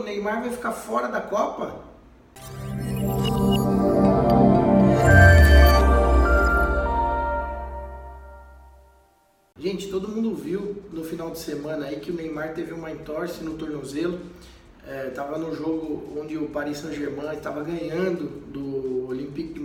o Neymar vai ficar fora da Copa? Gente, todo mundo viu no final de semana aí que o Neymar teve uma entorse no tornozelo. Estava é, no jogo onde o Paris Saint-Germain estava ganhando do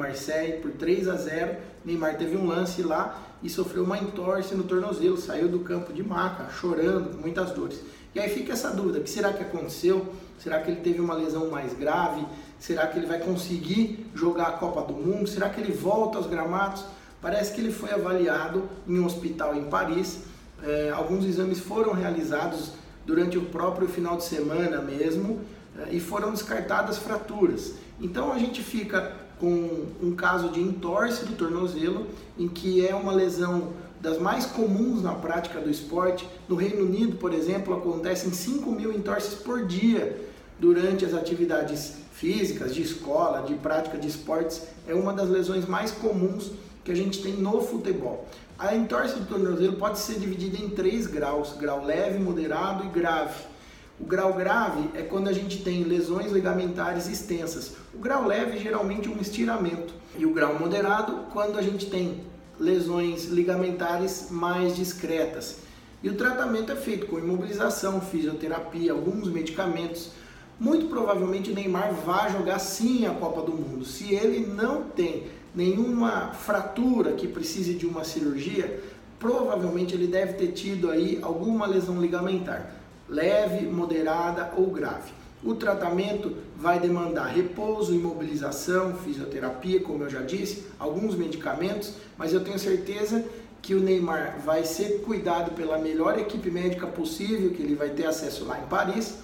Marseille por 3 a 0. Neymar teve um lance lá e sofreu uma entorse no tornozelo, saiu do campo de maca, chorando, com muitas dores. E aí fica essa dúvida: o que será que aconteceu? Será que ele teve uma lesão mais grave? Será que ele vai conseguir jogar a Copa do Mundo? Será que ele volta aos gramados? Parece que ele foi avaliado em um hospital em Paris. É, alguns exames foram realizados durante o próprio final de semana mesmo é, e foram descartadas fraturas. Então a gente fica com um caso de entorse do tornozelo, em que é uma lesão das mais comuns na prática do esporte. No Reino Unido, por exemplo, acontecem 5 mil entorses por dia durante as atividades físicas, de escola, de prática de esportes. É uma das lesões mais comuns que a gente tem no futebol. A entorse do tornozelo pode ser dividida em três graus: grau leve, moderado e grave. O grau grave é quando a gente tem lesões ligamentares extensas. O grau leve geralmente é um estiramento. E o grau moderado, quando a gente tem lesões ligamentares mais discretas. E o tratamento é feito com imobilização, fisioterapia, alguns medicamentos. Muito provavelmente Neymar vai jogar sim a Copa do Mundo. Se ele não tem nenhuma fratura que precise de uma cirurgia, provavelmente ele deve ter tido aí alguma lesão ligamentar, leve, moderada ou grave. O tratamento vai demandar repouso, imobilização, fisioterapia, como eu já disse, alguns medicamentos, mas eu tenho certeza que o Neymar vai ser cuidado pela melhor equipe médica possível, que ele vai ter acesso lá em Paris,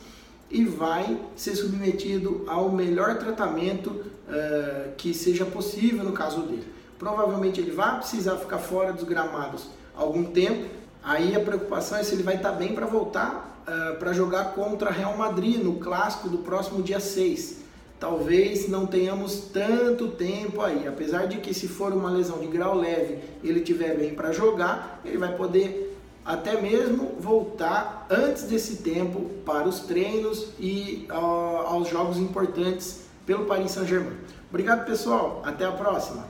e vai ser submetido ao melhor tratamento uh, que seja possível no caso dele. Provavelmente ele vai precisar ficar fora dos gramados algum tempo, aí a preocupação é se ele vai estar bem para voltar uh, para jogar contra Real Madrid no clássico do próximo dia 6. Talvez não tenhamos tanto tempo aí, apesar de que se for uma lesão de grau leve, ele tiver bem para jogar, ele vai poder até mesmo voltar antes desse tempo para os treinos e uh, aos jogos importantes pelo Paris Saint-Germain. Obrigado, pessoal. Até a próxima.